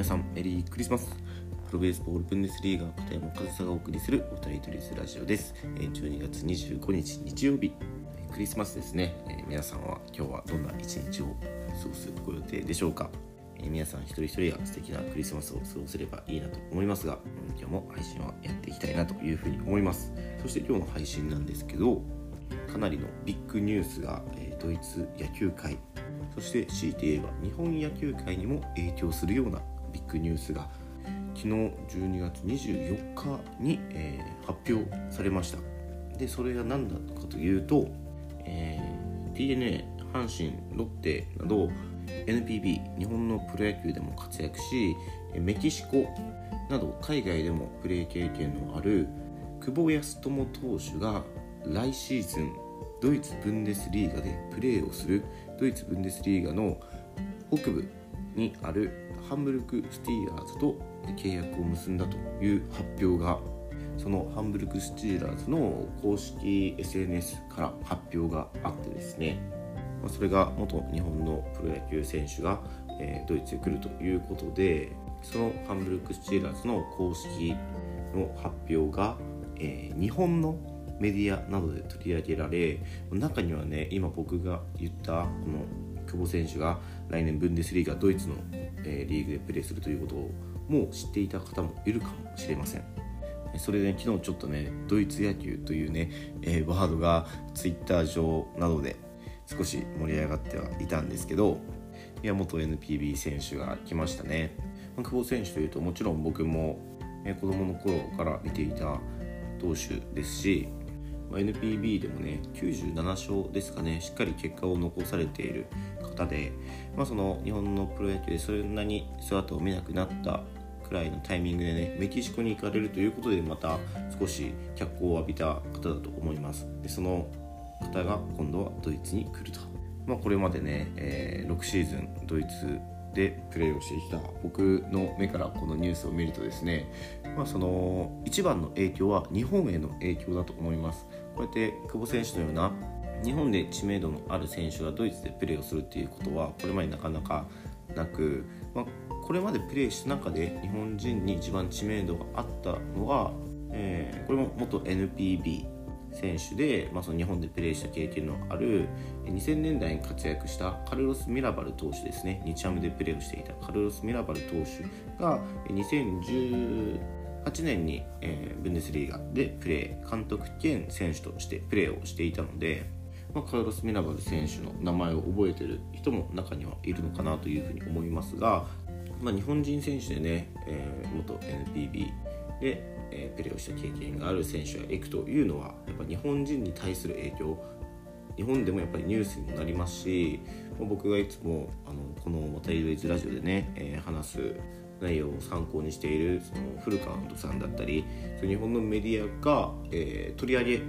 皆さんメリークリスマス。プロベースボールブンデスリーガー片山和沙がお送りするお二人トリスラジオです。え12月25日日曜日。クリスマスですね、えー皆さんは今日はどんな一日を過ごすご予定でしょうか。えー皆さん一人一人が素敵なクリスマスを過ごせればいいなと思いますが、今日も配信はやっていきたいなというふうに思います。そして今日の配信なんですけどかなりのビッグニュースが、えードイツ野球界そして強いて言えば日本野球界にも影響するようなビッグニュースが昨日12月24日に、えー発表されました。でそれが何だったかというと、えー DNA 阪神ロッテなど NPB 日本のプロ野球でも活躍しメキシコなど海外でもプレー経験のある久保康友投手が来シーズンドイツブンデスリーガでプレーをするドイツブンデスリーガの北部にあるハンブルクスティーラーズと契約を結んだという発表がそのハンブルクスティーラーズの公式 SNS から発表があってですねそれが元日本のプロ野球選手が、ドイツへ来るということでそのハンブルクスティーラーズの公式の発表が、え日本のメディアなどで取り上げられ中にはね今僕が言ったこの久保選手が来年ブンデスリーガドイツの、えーリーグでプレーするということをもう知っていた方もいるかもしれません。それで、昨日ちょっとねドイツ野球というね、えーワードがツイッター上などで少し盛り上がってはいたんですけどいや元 NPB 選手が来ましたね。まあ久保選手というともちろん僕も、えー子供の頃から見ていた投手ですしま NPB でもね97勝ですかねしっかり結果を残されている方で、まあ、その日本のプロ野球でそんなに姿を見なくなったくらいのタイミングでねメキシコに行かれるということでまた少し脚光を浴びた方だと思います。でその方が今度はドイツに来ると、まあ、これまでね、えー6シーズンドイツでプレーをしてきた僕の目からこのニュースを見るとですね、まあ、その一番の影響は日本への影響だと思います。こうやって久保選手のような日本で知名度のある選手がドイツでプレーをするっていうことはこれまでなかなかなく、まあ、これまでプレーした中で日本人に一番知名度があったのが、えーこれも元 NPB 選手で、まあ、その日本でプレーした経験のある2000年代に活躍したカルロス・ミラバル投手ですね。日ハムでプレーをしていたカルロス・ミラバル投手が2018年に、えーブンデスリーガでプレー監督兼選手としてプレーをしていたので、まあ、カルロス・ミラバル選手の名前を覚えてる人も中にはいるのかなというふうに思いますが、まあ、日本人選手でね、えー元 NPB で、えープレーをした経験がある選手が行くというのはやっぱ日本人に対する影響日本でもやっぱりニュースにもなりますしま僕がいつもあのこの「またイベイズラジオ」でね、えー話す内容を参考にしているそのフルカウントさんだったりその日本のメディアが、えー取り上げ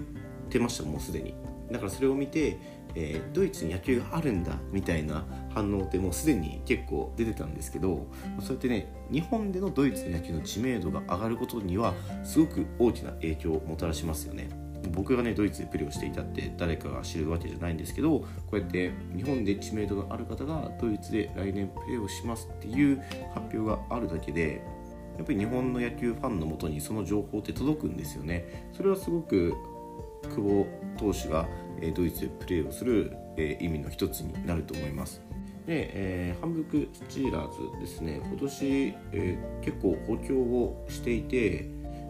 てましたもうすでに。だからそれを見て、えードイツに野球があるんだみたいな反応ってもうすでに結構出てたんですけどそうやってね日本でのドイツの野球の知名度が上がることにはすごく大きな影響をもたらしますよね。僕がねドイツでプレーをしていたって誰かが知るわけじゃないんですけどこうやって日本で知名度がある方がドイツで来年プレーをしますっていう発表があるだけでやっぱり日本の野球ファンのもとにその情報って届くんですよね。それはすごく久保投手がドイツでプレーをする意味の一つになると思います。で、えーハンブルクスチーラーズですね。今年、えー結構補強をしていて、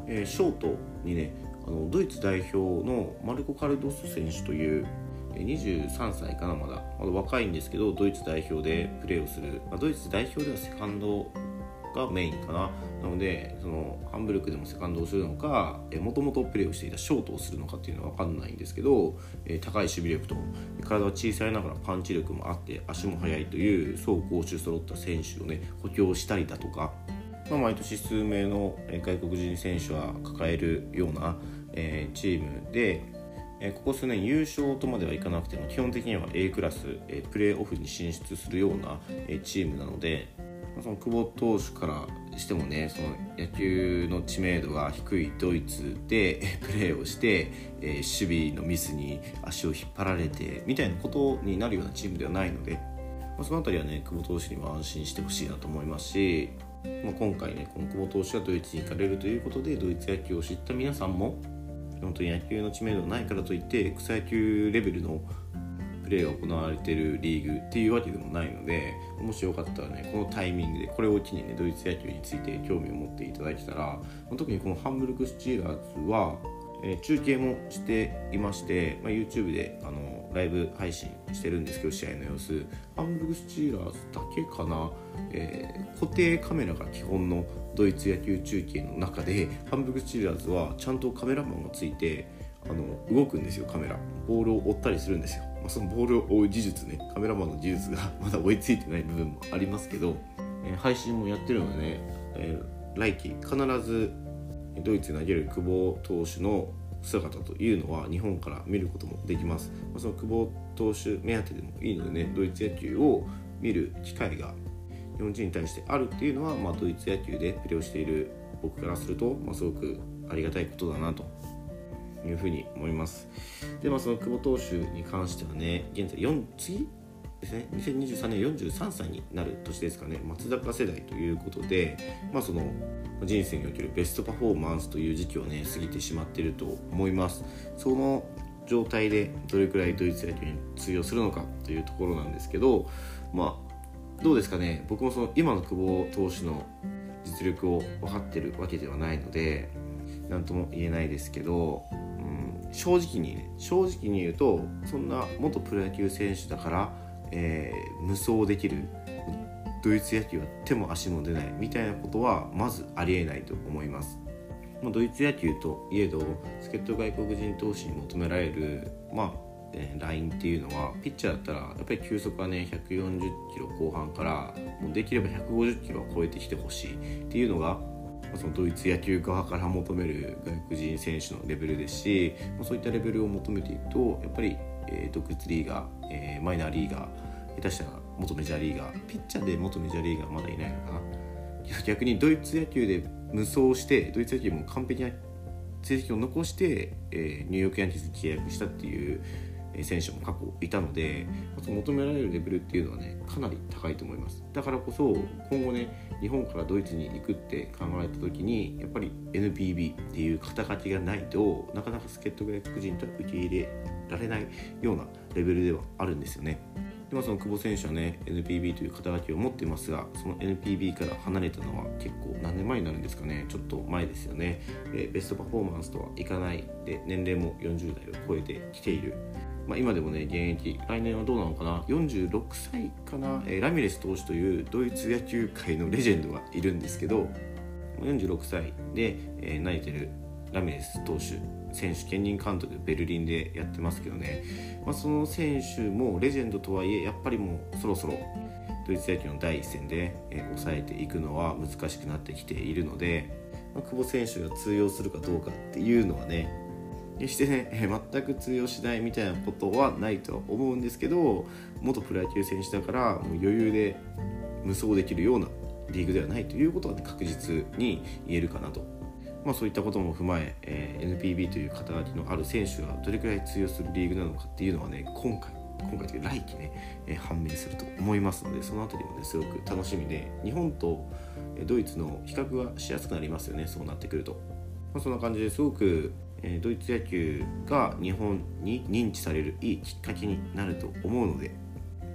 えーショートにねあのドイツ代表のマルコ・カルドス選手というえ23歳かなまだ。まだ若いんですけどドイツ代表でプレーをする、まあ、ドイツ代表ではセカンドがメインかな。なのでそのハンブルクでもセカンドをするのかもともとプレーをしていたショートをするのかっていうのは分かんないんですけど、え高い守備力と体は小さいながらパンチ力もあって足も速いという走攻守揃った選手をね補強したりだとか、まあ、毎年数名の外国人選手は抱えるような、えチームでここ数年優勝とまではいかなくても基本的には A クラス、プレーオフに進出するような、チームなので、その久保投手からしてもねその野球の知名度が低いドイツで プレーをして、えー守備のミスに足を引っ張られてみたいなことになるようなチームではないので、まあ、その辺りはね久保投手には安心してほしいなと思いますしまあ、今回ねこの久保投手がドイツに行かれるということでドイツ野球を知った皆さんも本当に野球の知名度ないからといって草野球レベルのレーが行われてるリーグっていうわけでもないのでもしよかったらねこのタイミングでこれを機にねドイツ野球について興味を持っていただけたら特にこのハンブルクスチーラーズは、え、中継もしていまして、まあ、YouTube であのライブ配信してるんですけど試合の様子。ハンブルクスチーラーズだけかな、えー、固定カメラが基本のドイツ野球中継の中でハンブルクスチーラーズはちゃんとカメラマンがついてあの動くんですよカメラ。ボールを追ったりするんですよ、まあ、そのボールを追う技術ねカメラマンの技術が まだ追いついてない部分もありますけど、えー、配信もやってるのでね、えー、来季必ずドイツに投げる久保投手の姿というのは日本から見ることもできます、まあ、その久保投手目当てでもいいのでねドイツ野球を見る機会が日本人に対してあるっていうのは、まあ、ドイツ野球でプレーをしている僕からすると、まあ、すごくありがたいことだなというふうに思います。でまあその久保投手に関してはね現在4次ですね？2023年43歳になる年ですかね。松坂世代ということで、まあ、その人生におけるベストパフォーマンスという時期をね過ぎてしまっていると思います。その状態でどれくらいドイツ野球に通用するのかというところなんですけどまあどうですかね？僕もその今の久保投手の実力を分かってるわけではないので何とも言えないですけど、正直にね正直に言うとそんな元プロ野球選手だからえー、無双できるドイツ野球は手も足も出ないみたいなことはまずありえないと思います。まあ、ドイツ野球といえど助っ人外国人投手に求められる、まあえー、ラインっていうのはピッチャーだったらやっぱり球速はね140キロ後半からもうできれば150キロを超えてきてほしいっていうのがそのドイツ野球側から求める外国人選手のレベルですしそういったレベルを求めていくとやっぱりえー、独立リーガー、えー、マイナーリーガー下手したら元メジャーリーガーピッチャーで元メジャーリーガーまだいないのかな。逆にドイツ野球で無双してドイツ野球も完璧な成績を残して、えー、ニューヨークヤンキースに契約したっていう選手も過去いたので求められるレベルっていうのはねかなり高いと思います。だからこそ今後ね日本からドイツに行くって考えた時にやっぱり NPB っていう肩書きがないとなかなか助っ人外国人とは受け入れられないようなレベルではあるんですよね。でもその久保選手はね NPB という肩書きを持っていますがその NPB から離れたのは結構何年前になるんですかね。ちょっと前ですよね。でベストパフォーマンスとはいかない。で年齢も40代を超えてきている。まあ、今でもね現役来年はどうなのかな？46歳かな、えー、ラミレス投手というドイツ野球界のレジェンドがいるんですけど46歳で、えー、投げてるラミレス投手選手兼任監督ベルリンでやってますけどね、まあ、その選手もレジェンドとはいえやっぱりもうそろそろドイツ野球の第一線で、えー、抑えていくのは難しくなってきているので、まあ、久保選手が通用するかどうかっていうのはね決してね、え全く通用しないみたいなことはないとは思うんですけど元プロ野球選手だからもう余裕で無双できるようなリーグではないということは、ね、確実に言えるかなと、まあ、そういったことも踏まええー、NPB という肩書きのある選手がどれくらい通用するリーグなのかっていうのはね今回今回という来季ね、えー、判明すると思いますのでその辺りもねすごく楽しみで日本とドイツの比較がしやすくなりますよねそうなってくると、まあ、そんな感じですごくえドイツ野球が日本に認知されるいいきっかけになると思うので、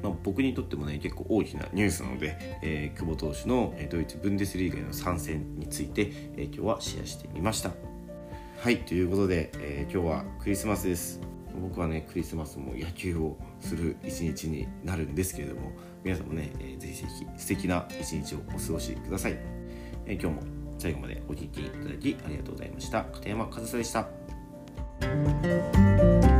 まあ、僕にとってもね結構大きなニュースなので、えー、久保投手のドイツブンデスリーガへの参戦について、えー、今日はシェアしてみました。はいということで、えー、今日はクリスマスです。僕はねクリスマスも野球をする一日になるんですけれども皆さんもね、えー、ぜひぜひ素敵な一日をお過ごしください、え、今日も最後までお聴きいただきありがとうございました。片山和沙でした。Música